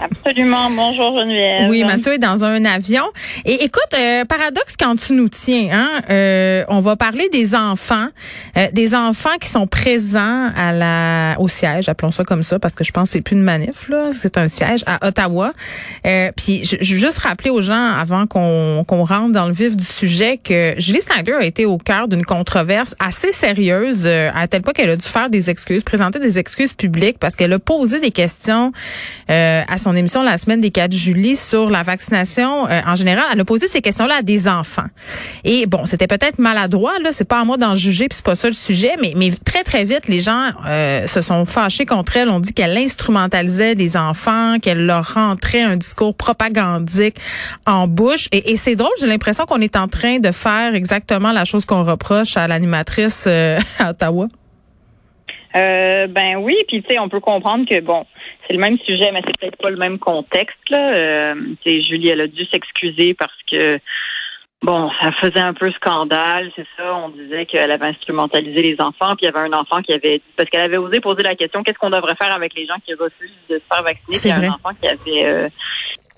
Absolument. Bonjour Geneviève. Oui, Mathieu est dans un avion. Et écoute, euh, paradoxe quand tu nous tiens, hein, euh, on va parler des enfants, euh, des enfants qui sont présents à la au siège, appelons ça comme ça, parce que je pense que c'est plus une manif là, c'est un siège à Ottawa. puis je, je, veux juste rappeler aux gens avant qu'on qu'on rentre dans le vif du sujet que Julie Snyder a été au cœur d'une controverse assez sérieuse à tel point qu'elle a dû faire des excuses, présenter des excuses publiques parce qu'elle a posé des questions. Euh, à son émission la semaine des 4 juillet sur la vaccination euh, en général. Elle a posé ces questions-là à des enfants. Et bon, c'était peut-être maladroit, là, c'est pas à moi d'en juger, puis c'est pas ça le sujet, mais, mais très, très vite, les gens euh, se sont fâchés contre elle. On dit qu'elle instrumentalisait les enfants, qu'elle leur rentrait un discours propagandique en bouche. Et, et c'est drôle, j'ai l'impression qu'on est en train de faire exactement la chose qu'on reproche à l'animatrice à Ottawa. Euh, ben oui, puis tu sais, on peut comprendre que bon, c'est le même sujet, mais c'est peut-être pas le même contexte. Là. Euh, Julie, elle a dû s'excuser parce que bon, ça faisait un peu scandale, c'est ça. On disait qu'elle avait instrumentalisé les enfants, puis il y avait un enfant qui avait parce qu'elle avait osé poser la question qu'est-ce qu'on devrait faire avec les gens qui refusent de se faire vacciner? A un enfant qui avait euh,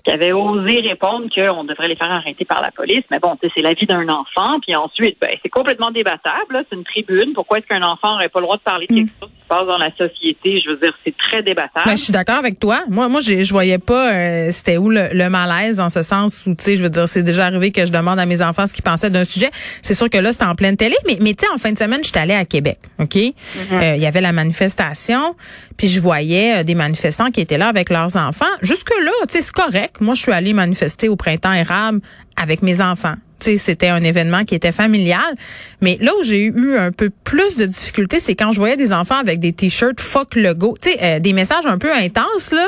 qui avait osé répondre qu'on devrait les faire arrêter par la police. Mais bon, c'est la vie d'un enfant. Puis ensuite, ben, c'est complètement débattable. C'est une tribune. Pourquoi est-ce qu'un enfant n'aurait pas le droit de parler de quelque mm. chose qui se passe dans la société? Je veux dire, c'est très débattable. Ben, je suis d'accord avec toi. Moi, moi, je voyais pas euh, c'était où le, malaise en ce sens où, tu sais, je veux dire, c'est déjà arrivé que je demande à mes enfants ce qu'ils pensaient d'un sujet. C'est sûr que là, c'était en pleine télé. Mais, mais tu sais, en fin de semaine, j'étais allée à Québec. OK? Mm-hmm. Euh, il y avait la manifestation. Puis je voyais euh, des manifestants qui étaient là avec leurs enfants. Jusque-là, tu sais, c'est correct. Moi, je suis allée manifester au printemps érable avec mes enfants. Tu sais, c'était un événement qui était familial. Mais là où j'ai eu un peu plus de difficultés, c'est quand je voyais des enfants avec des t-shirts fuck le go. Tu sais, euh, des messages un peu intenses, là.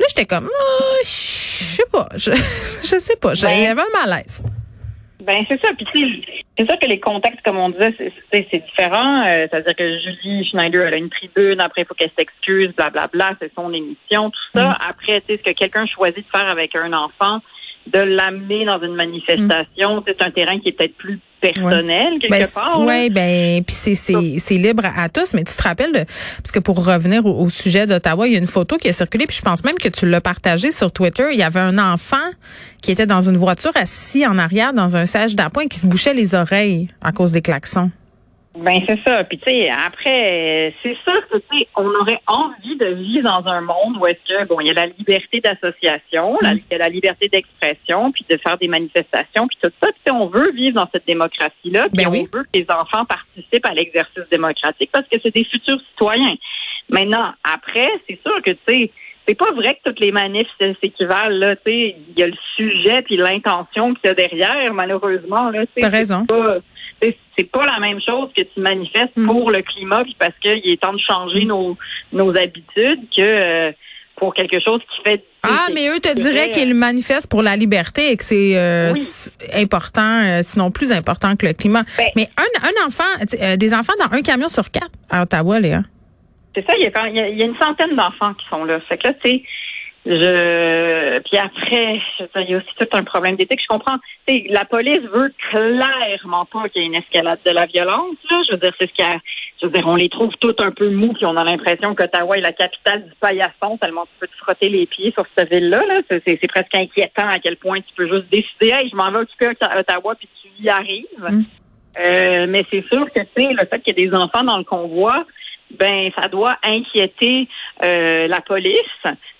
Là, j'étais comme, oh, je sais pas, je, je sais pas, j'avais un malaise. Ben c'est ça. Puis c'est sûr que les contextes, comme on disait, c'est différent. Euh, C'est-à-dire que Julie Schneider, elle a une tribune. Après, il faut qu'elle s'excuse, blablabla. C'est son émission, tout ça. Mm. Après, tu sais, ce que quelqu'un choisit de faire avec un enfant, de l'amener dans une manifestation, c'est un terrain qui est peut-être plus personnel quelque ben, part. Oui, ben puis c'est c'est libre à tous, mais tu te rappelles de, parce que pour revenir au, sujet d'Ottawa, il y a une photo qui a circulé, puis je pense même que tu l'as partagée sur Twitter. Il y avait un enfant qui était dans une voiture assis en arrière dans un siège d'appoint qui se bouchait les oreilles à cause des klaxons. Ben c'est ça. Puis tu sais, après, c'est sûr que tu sais, on aurait envie de vivre dans un monde où est-ce que bon, il y a la liberté d'association, mm. il y a la liberté d'expression, puis de faire des manifestations, puis tout ça. Puis on veut vivre dans cette démocratie-là, puis ben on veut que les enfants participent à l'exercice démocratique parce que c'est des futurs citoyens. Maintenant, après, c'est sûr que tu sais c'est pas vrai que toutes les manifs s'équivalent là, tu sais, il y a le sujet puis l'intention qu'il y a derrière malheureusement là, T'as raison c'est pas la même chose que tu manifestes mm. pour le climat puis parce qu'il est temps de changer nos, nos habitudes que euh, pour quelque chose qui fait ah, mais eux te diraient qu'ils manifestent pour la liberté et que c'est euh, important, euh, sinon plus important que le climat. Ben mais un, un enfant, des enfants dans un camion sur quatre à Ottawa, Léa. C'est ça, il y, a, il y a une centaine d'enfants qui sont là. Fait que là, tu Je puis après, je veux dire, il y a aussi tout un problème d'éthique. Je comprends. La police veut clairement pas qu'il y ait une escalade de la violence. Là. Je veux dire, c'est ce qu'il y a. Je veux dire, on les trouve tous un peu mous, puis on a l'impression qu'Ottawa est la capitale du paillasson, tellement tu peux te frotter les pieds sur cette ville-là. Là. C'est presque inquiétant à quel point tu peux juste décider, hey, je m'en vais occuper à Ottawa, puis tu y arrives. Mm. Euh, mais c'est sûr que tu sais, le fait qu'il y ait des enfants dans le convoi, ben ça doit inquiéter euh, la police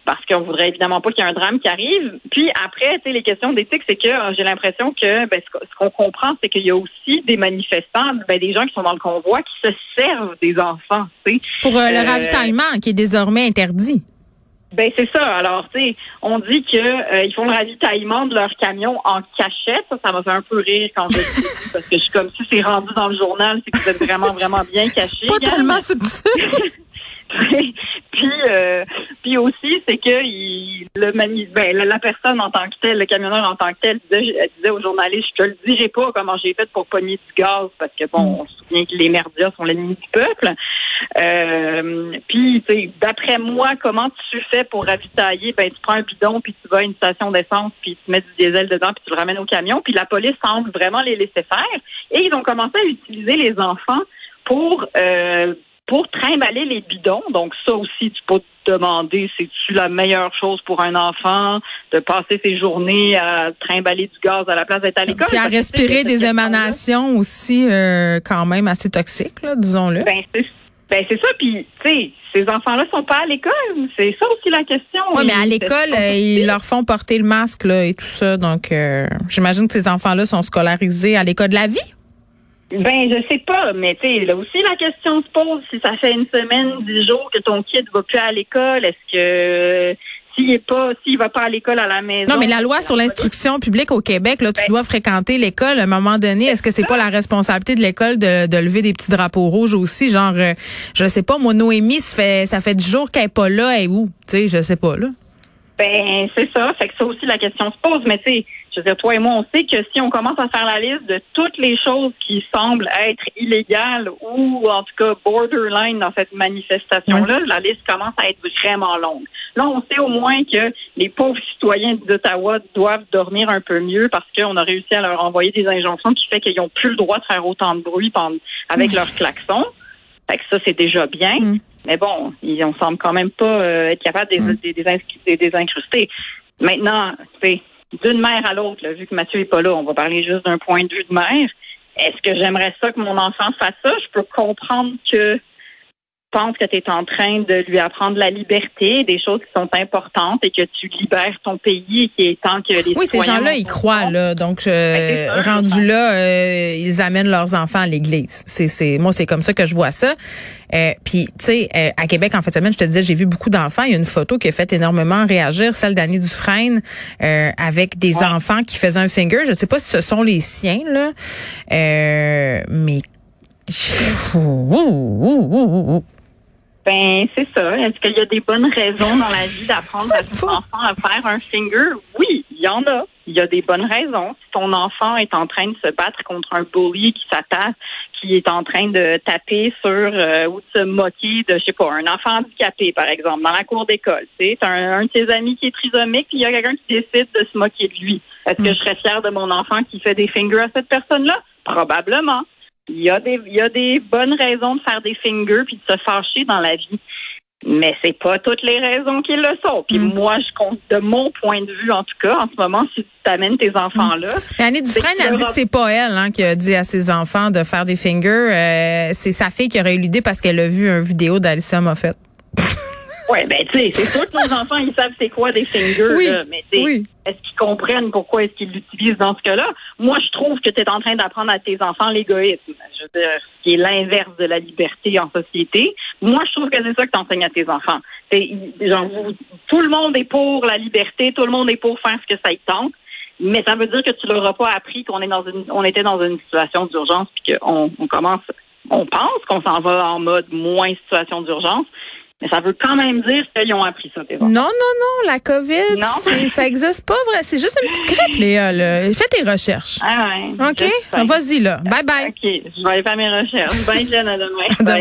parce qu'on voudrait évidemment pas qu'il y ait un drame qui arrive. Puis après, tu sais, les questions d'éthique, c'est que euh, j'ai l'impression que ben, ce qu'on- comprend, c'est qu'il y a aussi des manifestants, ben, des gens qui sont dans le convoi qui se servent des enfants. Tu sais. Pour euh, le Euh, ravitaillement qui est désormais interdit. Ben c'est ça. Alors, tu sais, on dit que euh, ils font le ravitaillement de leur camion en cachette. Ça, ça m'a fait un peu rire quand je dit, parce que je suis comme si c'est rendu dans le journal, c'est que vous êtes vraiment, vraiment bien cachés. Pas tellement subtil. puis, aussi, c'est que il, le ben, la, personne en tant que telle, le camionneur en tant que tel, disait, elle disait aux journalistes, je te le dirai pas comment j'ai fait pour pogner du gaz, parce que bon, on se souvient que les merdias sont l'ennemi du peuple. Euh, puis, d'après moi, comment tu fais pour ravitailler? Ben, tu prends un bidon, puis tu vas à une station d'essence, puis tu mets du diesel dedans, puis tu le ramènes au camion. Puis la police semble vraiment les laisser faire. Et ils ont commencé à utiliser les enfants pour euh, pour trimballer les bidons. Donc ça aussi, tu peux te demander, c'est-tu la meilleure chose pour un enfant de passer ses journées à trimballer du gaz à la place d'être à l'école? Puis à respirer des émanations aussi euh, quand même assez toxiques, là, disons-le. Ben c'est ben, c'est ça. Puis tu sais, ces enfants-là sont pas à l'école. C'est ça aussi la question. Oui, mais à l'école, euh, ils leur font porter le masque là, et tout ça. Donc, euh, j'imagine que ces enfants-là sont scolarisés à l'école de la vie. Ben, je sais pas, mais tu sais, là aussi la question se pose si ça fait une semaine, dix jours que ton kid va plus à l'école, est-ce que s'il est pas, s'il va pas à l'école à la maison? Non, mais la loi sur l'instruction publique au Québec, là, tu Ben- dois fréquenter l'école. À un moment donné, est-ce que c'est pas la responsabilité de l'école de, de lever des petits drapeaux rouges aussi, genre, euh, je sais pas, moi Noémie, ça fait ça fait dix jours qu'elle est pas là, elle est où? Tu sais, je sais pas là. Ben, c'est ça. Fait que ça aussi, la question se pose. Mais tu sais, je veux dire, toi et moi, on sait que si on commence à faire la liste de toutes les choses qui semblent être illégales ou, en tout cas, borderline dans cette manifestation-là, la liste commence à être vraiment longue. Là, on sait au moins que les pauvres citoyens d'Ottawa doivent dormir un peu mieux parce qu'on a réussi à leur envoyer des injonctions qui fait qu'ils n'ont plus le droit de faire autant de bruit avec leurs klaxons. Fait que ça, c'est déjà bien. Mm. Mais bon, ils, on semble quand même pas euh, être capable de Mm. des, des, des, des incruster. Maintenant, tu sais, d'une mère à l'autre, vu que Mathieu est pas là, on va parler juste d'un point de vue de mère. Est-ce que j'aimerais ça que mon enfant fasse ça? Je peux comprendre que tu penses que tu es en train de lui apprendre la liberté, des choses qui sont importantes et que tu libères ton pays est temps que les Oui, ces gens-là, ils croient là. Donc, euh, Ben, ça, rendu là, euh, ils amènent leurs enfants à l'église. C'est, c'est, moi, c'est comme ça que je vois ça. Euh, Puis, tu sais, euh, à Québec, en fait, semaine, je te disais, j'ai vu beaucoup d'enfants. Il y a une photo qui a fait énormément réagir, celle d'Annie Dufresne, euh, avec des Ouais. enfants qui faisaient un finger. Je sais pas si ce sont les siens là, euh, mais Ben, c'est ça. Est-ce qu'il y a des bonnes raisons dans la vie d'apprendre à son enfant à faire un finger? Oui, il y en a. Il y a des bonnes raisons. Si ton enfant est en train de se battre contre un bully qui s'attaque, qui est en train de taper sur euh, ou de se moquer de, je sais pas, un enfant handicapé, par exemple, dans la cour d'école. Tu sais, t'as un, un de tes amis qui est trisomique, puis il y a quelqu'un qui décide de se moquer de lui. Est-ce que je serais fière de mon enfant qui fait des fingers à cette personne-là? Probablement. Il y a des, il y a des bonnes raisons de faire des fingers puis de se fâcher dans la vie. Mais c'est pas toutes les raisons qui le sont. Puis Mm. moi, je compte de mon point de vue, en tout cas, en ce moment, si tu t'amènes tes enfants là, Mais Annie Dufresne C'est a dit que c'est pas elle hein, qui a dit à ses enfants de faire des fingers. Euh, c'est sa fille qui aurait eu l'idée parce qu'elle a vu une vidéo d'Alicia Moffett. ouais, ben tu sais, c'est sûr que nos enfants, ils savent c'est quoi des fingers, Oui, là, mais tu sais, oui. est-ce qu'ils comprennent pourquoi est-ce qu'ils l'utilisent dans ce cas-là? Moi, je trouve que tu es en train d'apprendre à tes enfants l'égoïsme. Je veux dire, ce qui est l'inverse de la liberté en société. Moi, je trouve que c'est ça que tu enseignes à tes enfants. Genre, tout le monde est pour la liberté, tout le monde est pour faire ce que ça y tente. Mais ça veut dire que tu leur as pas appris qu'on est dans une, on était dans une situation d'urgence puis qu'on on commence, on pense qu'on s'en va en mode moins situation d'urgence. Mais ça veut quand même dire qu'ils ont appris ça, tes enfants. Non, non, non, la COVID, Non. ça existe pas vrai. C'est juste une petite grippe, Léa. Là. Fais tes recherches. Ah ouais. OK? Vas-y, là. Bye bye. OK. Je vais aller faire mes recherches. Bye, Jen, à demain. À demain. Bye.